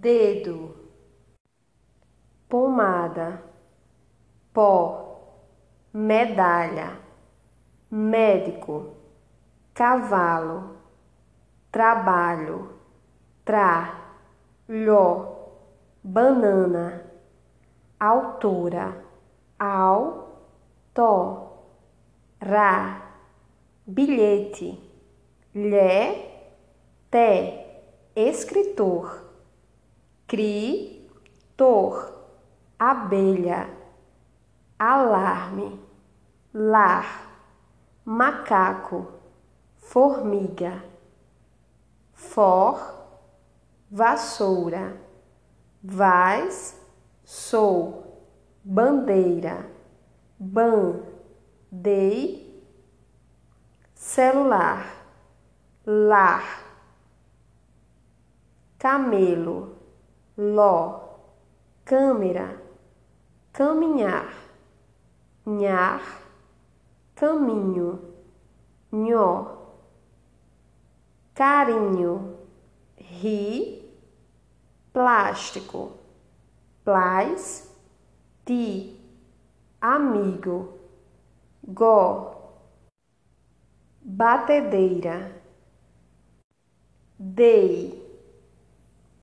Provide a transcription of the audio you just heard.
dedo, pomada, pó, medalha, médico, cavalo, trabalho, tra, ló, banana, altura, ao, to, ra, bilhete, lhe, te escritor, cri, tor, abelha, alarme, lar, macaco, formiga, for, vassoura, vais, sou, bandeira, ban, dei, celular, lar camelo, ló, câmera, caminhar, nhar, caminho, nhó, carinho, ri, plástico, plás, ti, amigo, gó, batedeira, dei